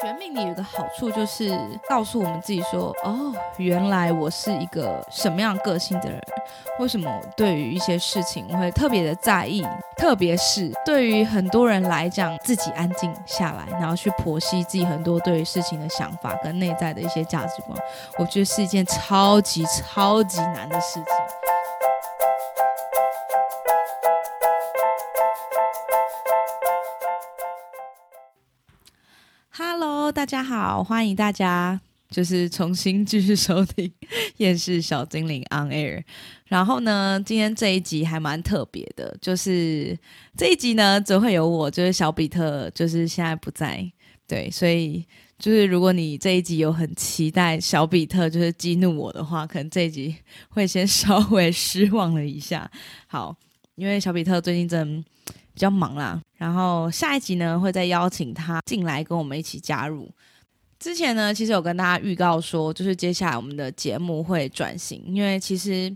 学命理有个好处，就是告诉我们自己说：哦，原来我是一个什么样个性的人。为什么对于一些事情我会特别的在意？特别是对于很多人来讲，自己安静下来，然后去剖析自己很多对于事情的想法跟内在的一些价值观，我觉得是一件超级超级难的事情。大家好，欢迎大家就是重新继续收听《厌世小精灵 On Air》。然后呢，今天这一集还蛮特别的，就是这一集呢，只会有我，就是小比特，就是现在不在，对，所以就是如果你这一集有很期待小比特就是激怒我的话，可能这一集会先稍微失望了一下。好，因为小比特最近真。比较忙啦，然后下一集呢会再邀请他进来跟我们一起加入。之前呢，其实有跟大家预告说，就是接下来我们的节目会转型，因为其实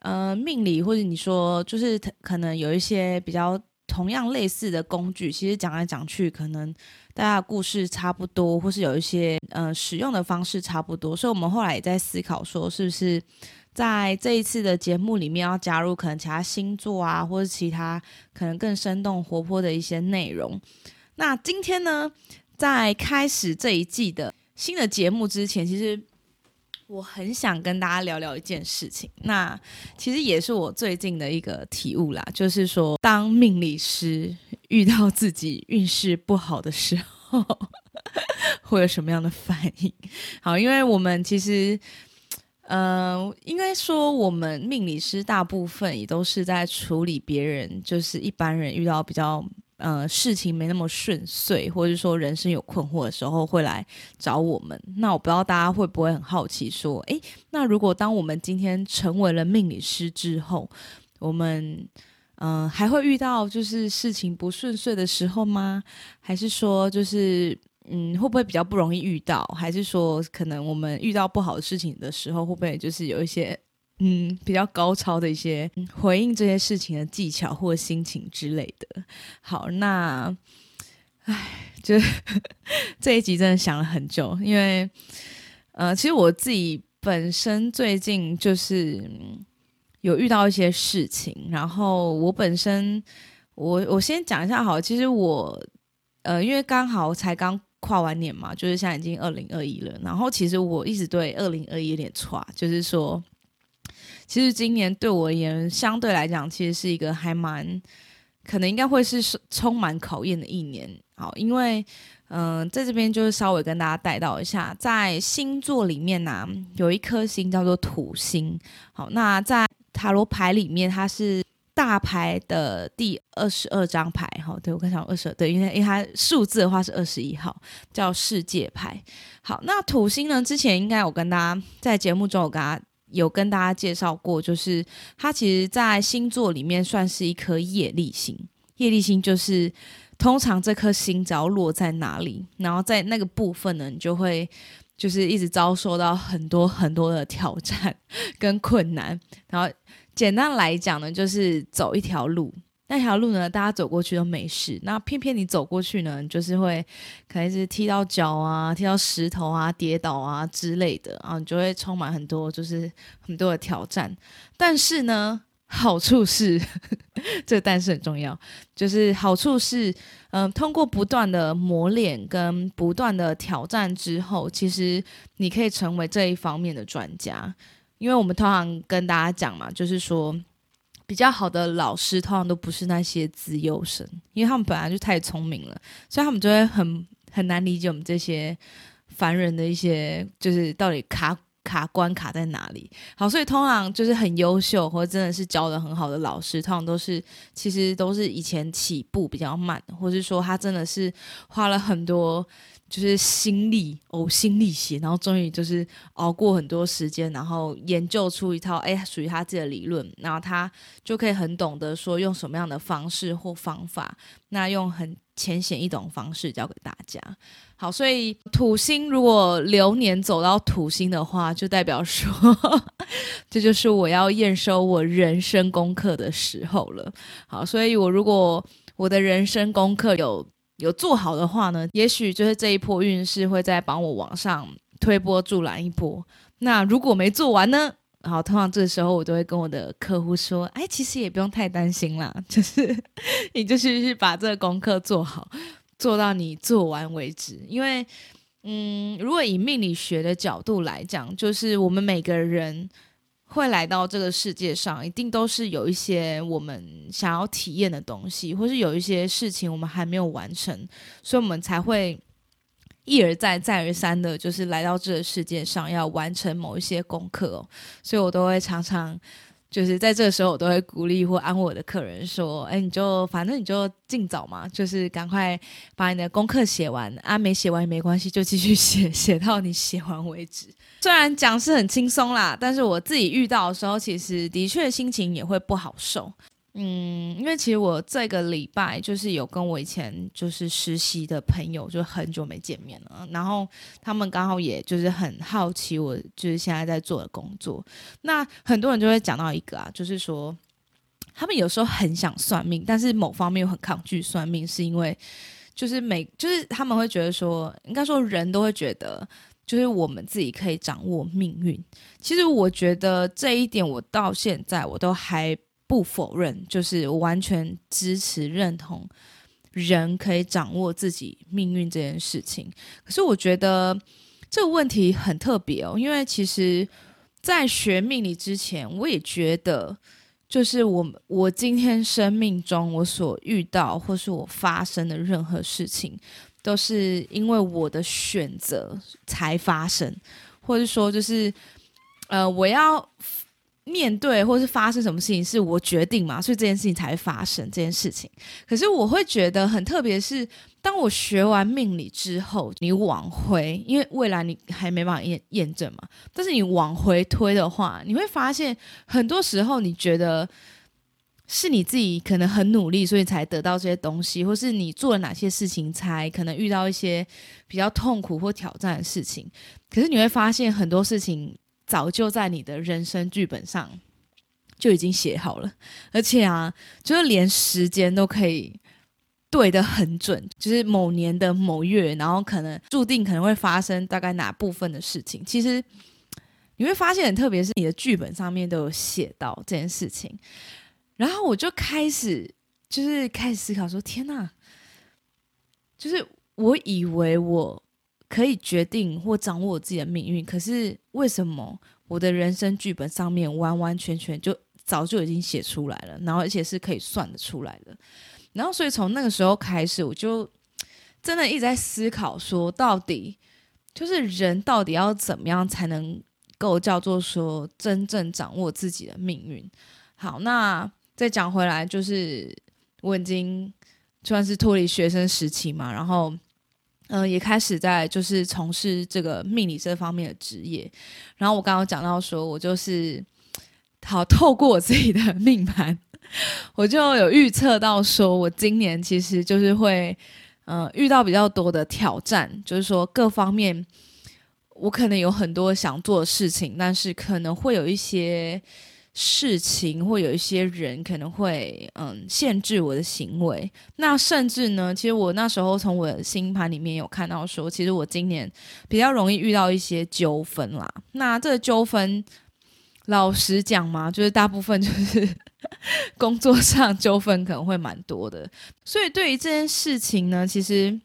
呃命理或者你说就是可能有一些比较同样类似的工具，其实讲来讲去，可能大家故事差不多，或是有一些呃使用的方式差不多，所以我们后来也在思考说，是不是。在这一次的节目里面，要加入可能其他星座啊，或者其他可能更生动活泼的一些内容。那今天呢，在开始这一季的新的节目之前，其实我很想跟大家聊聊一件事情。那其实也是我最近的一个体悟啦，就是说，当命理师遇到自己运势不好的时候，会有什么样的反应？好，因为我们其实。嗯，应该说我们命理师大部分也都是在处理别人，就是一般人遇到比较呃事情没那么顺遂，或者说人生有困惑的时候会来找我们。那我不知道大家会不会很好奇，说，诶，那如果当我们今天成为了命理师之后，我们嗯还会遇到就是事情不顺遂的时候吗？还是说就是？嗯，会不会比较不容易遇到？还是说，可能我们遇到不好的事情的时候，会不会就是有一些嗯比较高超的一些回应这些事情的技巧或心情之类的？好，那唉，就 这一集真的想了很久，因为呃，其实我自己本身最近就是有遇到一些事情，然后我本身我我先讲一下好，其实我呃，因为刚好才刚。跨完年嘛，就是现在已经二零二一了。然后其实我一直对二零二一有点差，就是说，其实今年对我而言，相对来讲，其实是一个还蛮可能应该会是充满考验的一年。好，因为嗯，在这边就是稍微跟大家带到一下，在星座里面呢，有一颗星叫做土星。好，那在塔罗牌里面，它是。大牌的第二十二张牌，哈，对我刚想二十二，对，因为因为它数字的话是二十一号，叫世界牌。好，那土星呢？之前应该有跟大家在节目中有跟大家有跟大家介绍过，就是它其实在星座里面算是一颗业力星。业力星就是通常这颗星只要落在哪里，然后在那个部分呢，你就会就是一直遭受到很多很多的挑战跟困难，然后。简单来讲呢，就是走一条路，那条路呢，大家走过去都没事，那偏偏你走过去呢，就是会可能是踢到脚啊，踢到石头啊，跌倒啊之类的啊，你就会充满很多就是很多的挑战。但是呢，好处是，这但是很重要，就是好处是，嗯，通过不断的磨练跟不断的挑战之后，其实你可以成为这一方面的专家。因为我们通常跟大家讲嘛，就是说比较好的老师通常都不是那些资优生，因为他们本来就太聪明了，所以他们就会很很难理解我们这些凡人的一些，就是到底卡卡关卡在哪里。好，所以通常就是很优秀或者真的是教的很好的老师，通常都是其实都是以前起步比较慢，或是说他真的是花了很多。就是心力呕心沥血，然后终于就是熬过很多时间，然后研究出一套哎属于他自己的理论，然后他就可以很懂得说用什么样的方式或方法，那用很浅显易懂方式教给大家。好，所以土星如果流年走到土星的话，就代表说 这就是我要验收我人生功课的时候了。好，所以我如果我的人生功课有。有做好的话呢，也许就是这一波运势会再帮我往上推波助澜一波。那如果没做完呢？好通常这时候我都会跟我的客户说：“哎，其实也不用太担心啦，就是你就是去把这个功课做好，做到你做完为止。因为，嗯，如果以命理学的角度来讲，就是我们每个人。”会来到这个世界上，一定都是有一些我们想要体验的东西，或是有一些事情我们还没有完成，所以我们才会一而再、再而三的，就是来到这个世界上要完成某一些功课。所以我都会常常。就是在这个时候，我都会鼓励或安慰我的客人说：“哎，你就反正你就尽早嘛，就是赶快把你的功课写完啊，没写完也没关系，就继续写，写到你写完为止。虽然讲是很轻松啦，但是我自己遇到的时候，其实的确心情也会不好受。”嗯，因为其实我这个礼拜就是有跟我以前就是实习的朋友，就很久没见面了。然后他们刚好也就是很好奇我就是现在在做的工作。那很多人就会讲到一个啊，就是说他们有时候很想算命，但是某方面又很抗拒算命，是因为就是每就是他们会觉得说，应该说人都会觉得，就是我们自己可以掌握命运。其实我觉得这一点，我到现在我都还。不否认，就是完全支持认同人可以掌握自己命运这件事情。可是我觉得这个问题很特别哦，因为其实，在学命理之前，我也觉得，就是我我今天生命中我所遇到或是我发生的任何事情，都是因为我的选择才发生，或者说就是呃，我要。面对或是发生什么事情是我决定嘛，所以这件事情才会发生这件事情。可是我会觉得很特别，是当我学完命理之后，你往回，因为未来你还没办法验验证嘛。但是你往回推的话，你会发现很多时候你觉得是你自己可能很努力，所以才得到这些东西，或是你做了哪些事情才可能遇到一些比较痛苦或挑战的事情。可是你会发现很多事情。早就在你的人生剧本上就已经写好了，而且啊，就是连时间都可以对得很准，就是某年的某月，然后可能注定可能会发生大概哪部分的事情。其实你会发现特别，是你的剧本上面都有写到这件事情。然后我就开始就是开始思考说：天哪！就是我以为我。可以决定或掌握我自己的命运，可是为什么我的人生剧本上面完完全全就早就已经写出来了，然后而且是可以算得出来的，然后所以从那个时候开始，我就真的一直在思考，说到底就是人到底要怎么样才能够叫做说真正掌握自己的命运？好，那再讲回来，就是我已经算是脱离学生时期嘛，然后。嗯，也开始在就是从事这个命理这方面的职业。然后我刚刚讲到说，我就是好透过我自己的 命盘，我就有预测到说，我今年其实就是会嗯遇到比较多的挑战，就是说各方面我可能有很多想做的事情，但是可能会有一些。事情或有一些人可能会嗯限制我的行为，那甚至呢，其实我那时候从我的星盘里面有看到说，其实我今年比较容易遇到一些纠纷啦。那这个纠纷，老实讲嘛，就是大部分就是 工作上纠纷可能会蛮多的。所以对于这件事情呢，其实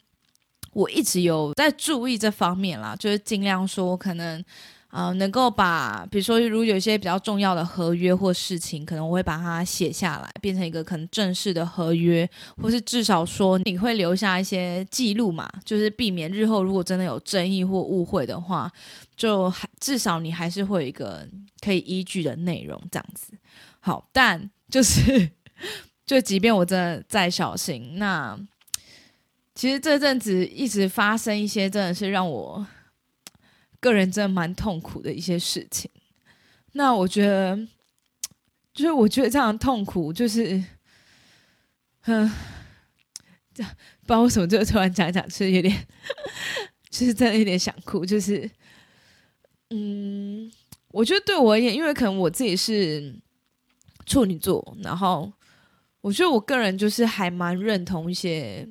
我一直有在注意这方面啦，就是尽量说可能。啊，能够把，比如说，如有一些比较重要的合约或事情，可能我会把它写下来，变成一个可能正式的合约，或是至少说你会留下一些记录嘛，就是避免日后如果真的有争议或误会的话，就还至少你还是会有一个可以依据的内容这样子。好，但就是 就即便我真的再小心，那其实这阵子一直发生一些真的是让我。个人真的蛮痛苦的一些事情，那我觉得，就是我觉得这样痛苦，就是，嗯，这不知道为什么就突然讲讲，是有点，就是真的有点想哭，就是，嗯，我觉得对我而言，因为可能我自己是处女座，然后我觉得我个人就是还蛮认同一些。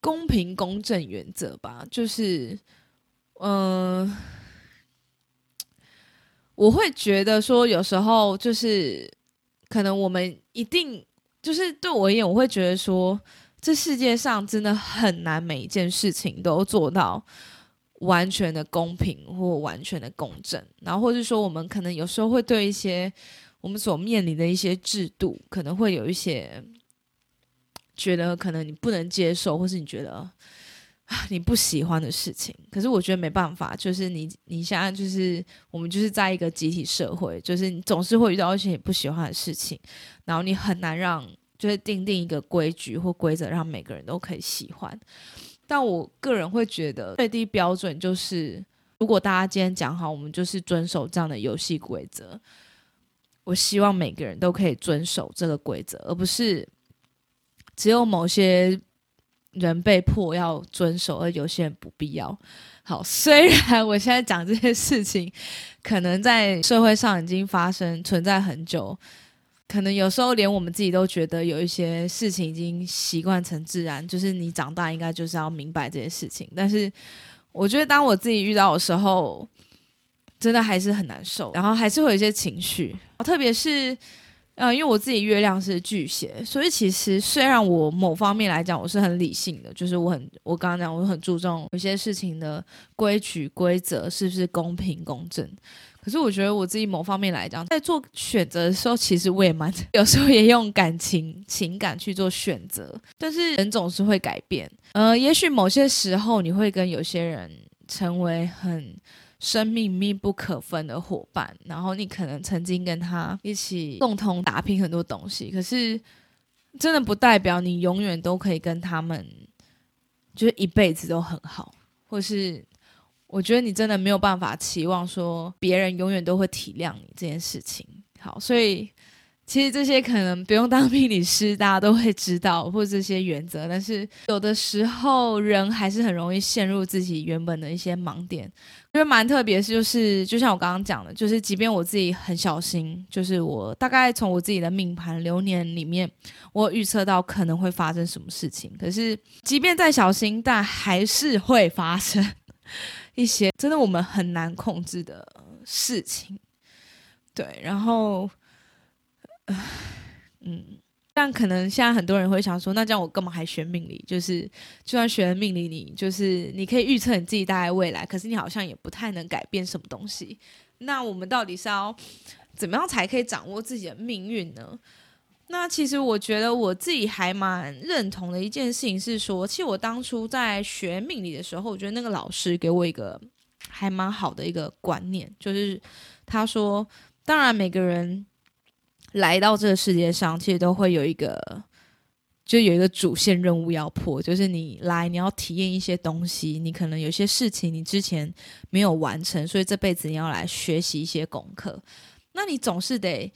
公平公正原则吧，就是嗯。我会觉得说，有时候就是可能我们一定就是对我而言，我会觉得说，这世界上真的很难每一件事情都做到完全的公平或完全的公正。然后，或者说，我们可能有时候会对一些我们所面临的一些制度，可能会有一些觉得可能你不能接受，或是你觉得。你不喜欢的事情，可是我觉得没办法，就是你你现在就是我们就是在一个集体社会，就是你总是会遇到一些你不喜欢的事情，然后你很难让就是定定一个规矩或规则，让每个人都可以喜欢。但我个人会觉得最低标准就是，如果大家今天讲好，我们就是遵守这样的游戏规则，我希望每个人都可以遵守这个规则，而不是只有某些。人被迫要遵守，而有些人不必要。好，虽然我现在讲这些事情，可能在社会上已经发生存在很久，可能有时候连我们自己都觉得有一些事情已经习惯成自然，就是你长大应该就是要明白这些事情。但是，我觉得当我自己遇到的时候，真的还是很难受，然后还是会有一些情绪，特别是。呃，因为我自己月亮是巨蟹，所以其实虽然我某方面来讲我是很理性的，就是我很我刚刚讲我很注重有些事情的规矩规则是不是公平公正，可是我觉得我自己某方面来讲，在做选择的时候，其实我也蛮 有时候也用感情情感去做选择，但是人总是会改变，呃，也许某些时候你会跟有些人成为很。生命密不可分的伙伴，然后你可能曾经跟他一起共同打拼很多东西，可是真的不代表你永远都可以跟他们，就是一辈子都很好，或是我觉得你真的没有办法期望说别人永远都会体谅你这件事情。好，所以。其实这些可能不用当命理师，大家都会知道，或者这些原则。但是有的时候人还是很容易陷入自己原本的一些盲点。因为蛮特别，就是就像我刚刚讲的，就是即便我自己很小心，就是我大概从我自己的命盘流年里面，我预测到可能会发生什么事情。可是即便再小心，但还是会发生 一些真的我们很难控制的事情。对，然后。嗯，但可能现在很多人会想说，那这样我干嘛还学命理？就是就算学了命理，你就是你可以预测你自己大概未来，可是你好像也不太能改变什么东西。那我们到底是要怎么样才可以掌握自己的命运呢？那其实我觉得我自己还蛮认同的一件事情是说，其实我当初在学命理的时候，我觉得那个老师给我一个还蛮好的一个观念，就是他说，当然每个人。来到这个世界上，其实都会有一个，就有一个主线任务要破，就是你来，你要体验一些东西，你可能有些事情你之前没有完成，所以这辈子你要来学习一些功课。那你总是得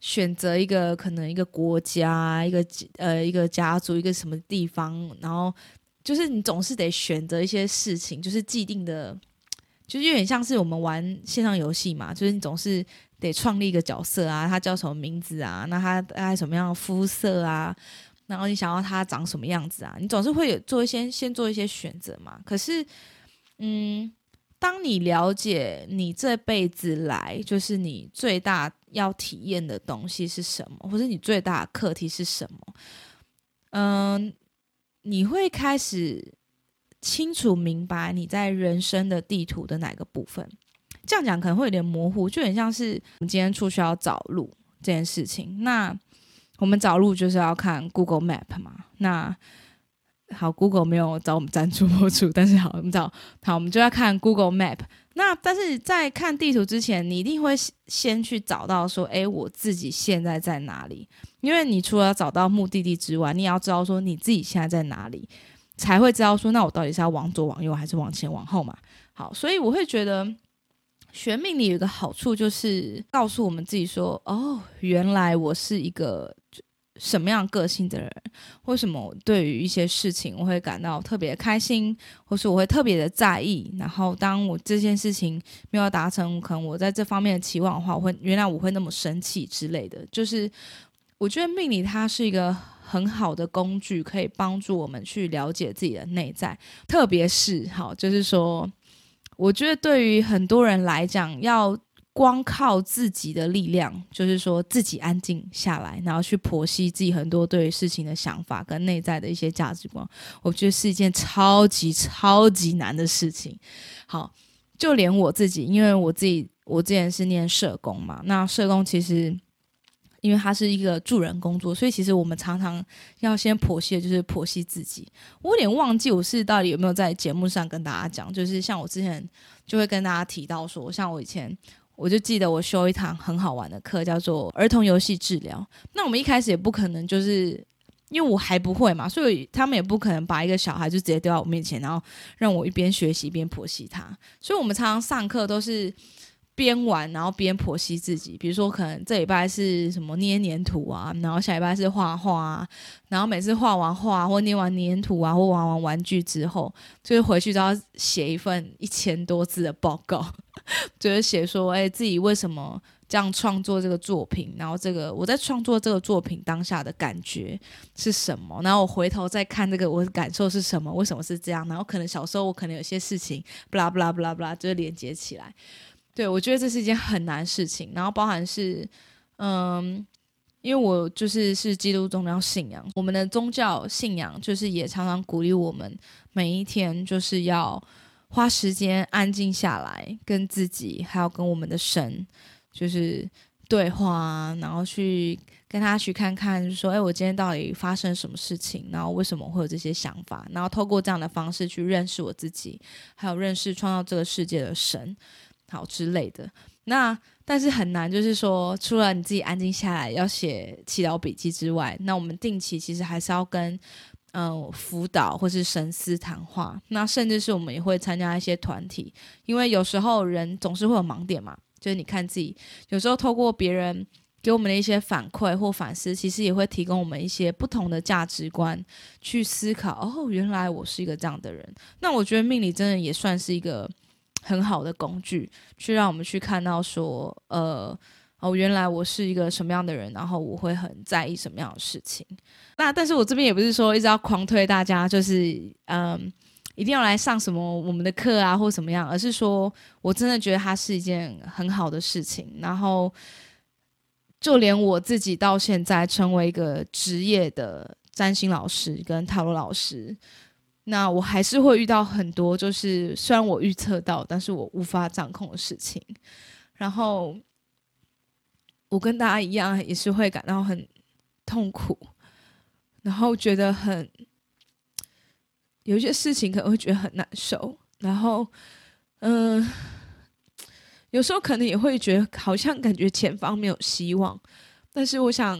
选择一个可能一个国家，一个呃一个家族，一个什么地方，然后就是你总是得选择一些事情，就是既定的，就是有点像是我们玩线上游戏嘛，就是你总是。得创立一个角色啊，他叫什么名字啊？那他大概什么样的肤色啊？然后你想要他长什么样子啊？你总是会有做一些先做一些选择嘛。可是，嗯，当你了解你这辈子来就是你最大要体验的东西是什么，或者你最大的课题是什么，嗯，你会开始清楚明白你在人生的地图的哪个部分。这样讲可能会有点模糊，就很像是我们今天出去要找路这件事情。那我们找路就是要看 Google Map 嘛。那好，Google 没有找我们赞助播出，但是好，我们找好，我们就要看 Google Map。那但是在看地图之前，你一定会先去找到说，哎，我自己现在在哪里？因为你除了要找到目的地之外，你也要知道说你自己现在在哪里，才会知道说，那我到底是要往左、往右，还是往前、往后嘛？好，所以我会觉得。学命理有一个好处，就是告诉我们自己说：“哦，原来我是一个什么样个性的人？为什么对于一些事情我会感到特别开心，或是我会特别的在意？然后当我这件事情没有达成，可能我在这方面的期望的话，我会原来我会那么生气之类的。就是我觉得命理它是一个很好的工具，可以帮助我们去了解自己的内在，特别是好，就是说，我觉得对于很多人来讲，要。光靠自己的力量，就是说自己安静下来，然后去剖析自己很多对于事情的想法跟内在的一些价值观，我觉得是一件超级超级难的事情。好，就连我自己，因为我自己我之前是念社工嘛，那社工其实因为它是一个助人工作，所以其实我们常常要先剖析的就是剖析自己。我有点忘记我是到底有没有在节目上跟大家讲，就是像我之前就会跟大家提到说，像我以前。我就记得我修一堂很好玩的课，叫做儿童游戏治疗。那我们一开始也不可能，就是因为我还不会嘛，所以他们也不可能把一个小孩就直接丢到我面前，然后让我一边学习一边剖析他。所以我们常常上课都是。边玩然后边剖析自己，比如说可能这礼拜是什么捏黏土啊，然后下礼拜是画画啊，然后每次画完画或捏完黏土啊或玩完玩具之后，就是回去都要写一份一千多字的报告，就是写说，哎，自己为什么这样创作这个作品，然后这个我在创作这个作品当下的感觉是什么，然后我回头再看这个我的感受是什么，为什么是这样，然后可能小时候我可能有些事情，不啦不啦不啦不啦，就是连接起来。对，我觉得这是一件很难事情，然后包含是，嗯，因为我就是是基督宗教信仰，我们的宗教信仰就是也常常鼓励我们每一天就是要花时间安静下来，跟自己还有跟我们的神就是对话，然后去跟他去看看，说，哎，我今天到底发生什么事情，然后为什么会有这些想法，然后透过这样的方式去认识我自己，还有认识创造这个世界的神。好之类的，那但是很难，就是说，除了你自己安静下来要写祈祷笔记之外，那我们定期其实还是要跟嗯辅导或是神思谈话，那甚至是我们也会参加一些团体，因为有时候人总是会有盲点嘛，就是你看自己有时候透过别人给我们的一些反馈或反思，其实也会提供我们一些不同的价值观去思考。哦，原来我是一个这样的人，那我觉得命理真的也算是一个。很好的工具，去让我们去看到说，呃，哦，原来我是一个什么样的人，然后我会很在意什么样的事情。那但是我这边也不是说一直要狂推大家，就是嗯，一定要来上什么我们的课啊，或怎么样，而是说我真的觉得它是一件很好的事情。然后，就连我自己到现在成为一个职业的占星老师跟塔罗老师。那我还是会遇到很多，就是虽然我预测到，但是我无法掌控的事情。然后我跟大家一样，也是会感到很痛苦，然后觉得很有一些事情可能会觉得很难受。然后，嗯，有时候可能也会觉得好像感觉前方没有希望。但是我想。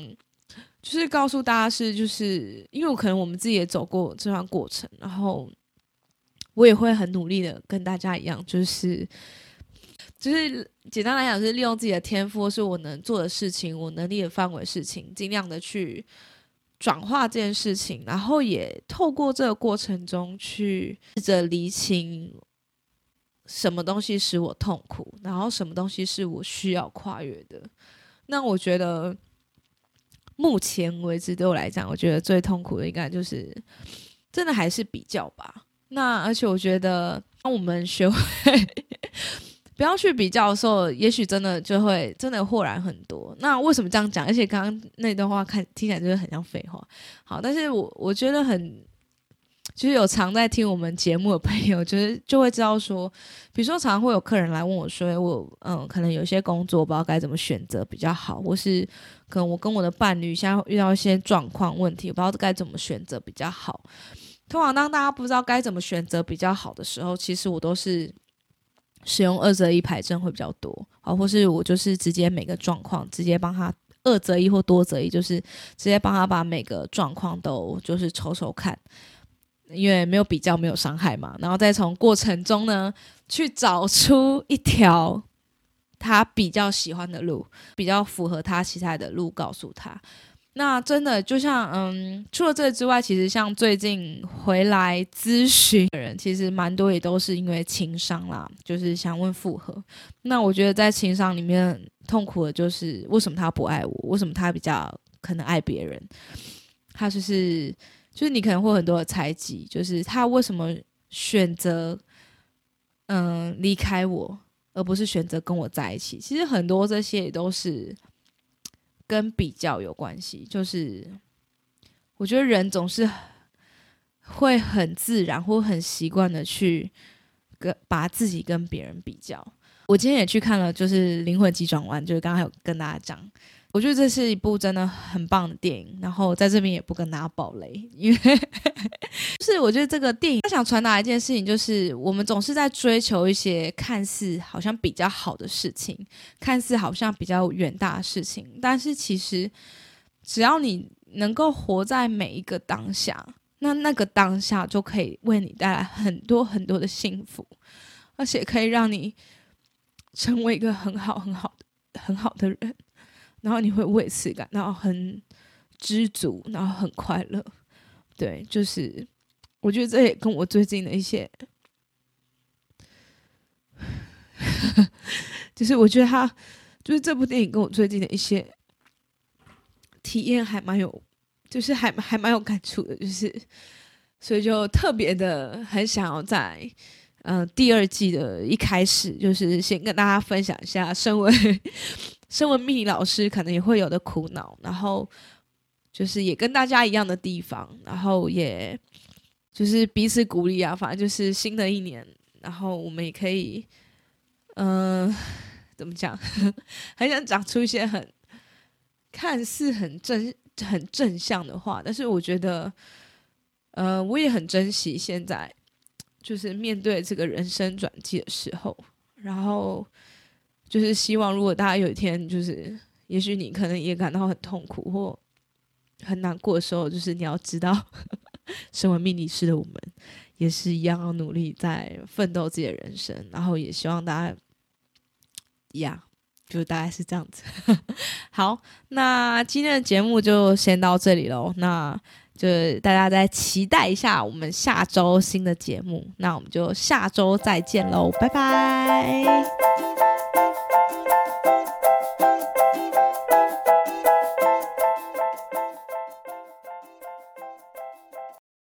就是告诉大家是，就是因为我可能我们自己也走过这段过程，然后我也会很努力的跟大家一样，就是就是简单来讲，是利用自己的天赋，是我能做的事情，我能力的范围事情，尽量的去转化这件事情，然后也透过这个过程中去试着厘清什么东西使我痛苦，然后什么东西是我需要跨越的。那我觉得。目前为止，对我来讲，我觉得最痛苦的应该就是，真的还是比较吧。那而且我觉得，当我们学会 不要去比较的时候，也许真的就会真的豁然很多。那为什么这样讲？而且刚刚那段话看听起来就是很像废话。好，但是我我觉得很。就是有常在听我们节目的朋友，就是就会知道说，比如说常会有客人来问我说，我嗯，可能有些工作不知道该怎么选择比较好，或是可能我跟我的伴侣现在遇到一些状况问题，我不知道该怎么选择比较好。通常当大家不知道该怎么选择比较好的时候，其实我都是使用二择一排阵会比较多，好，或是我就是直接每个状况直接帮他二择一或多择一，就是直接帮他把每个状况都就是瞅瞅看。因为没有比较，没有伤害嘛，然后再从过程中呢，去找出一条他比较喜欢的路，比较符合他期待的路，告诉他。那真的就像，嗯，除了这之外，其实像最近回来咨询的人，其实蛮多也都是因为情商啦，就是想问复合。那我觉得在情商里面痛苦的就是，为什么他不爱我？为什么他比较可能爱别人，他就是就是你可能会很多的猜忌，就是他为什么选择嗯离开我，而不是选择跟我在一起？其实很多这些也都是跟比较有关系，就是我觉得人总是会很自然或很习惯的去跟把自己跟别人比较。我今天也去看了，就是《灵魂急转弯》，就是刚刚有跟大家讲，我觉得这是一部真的很棒的电影。然后在这边也不跟大家爆雷，因为就是我觉得这个电影他想传达一件事情，就是我们总是在追求一些看似好像比较好的事情，看似好像比较远大的事情，但是其实只要你能够活在每一个当下，那那个当下就可以为你带来很多很多的幸福，而且可以让你。成为一个很好、很好、很好的人，然后你会为此感到很知足，然后很快乐。对，就是我觉得这也跟我最近的一些，就是我觉得他就是这部电影跟我最近的一些体验还蛮有，就是还还蛮有感触的，就是所以就特别的很想要在。嗯，第二季的一开始就是先跟大家分享一下，身为身为命理老师可能也会有的苦恼，然后就是也跟大家一样的地方，然后也就是彼此鼓励啊，反正就是新的一年，然后我们也可以，嗯，怎么讲，很想讲出一些很看似很正很正向的话，但是我觉得，呃，我也很珍惜现在。就是面对这个人生转机的时候，然后就是希望，如果大家有一天，就是也许你可能也感到很痛苦或很难过的时候，就是你要知道，身为命理师的我们也是一样要努力在奋斗自己的人生，然后也希望大家一样，就大概是这样子。好，那今天的节目就先到这里喽。那。就是大家再期待一下我们下周新的节目，那我们就下周再见喽，拜拜。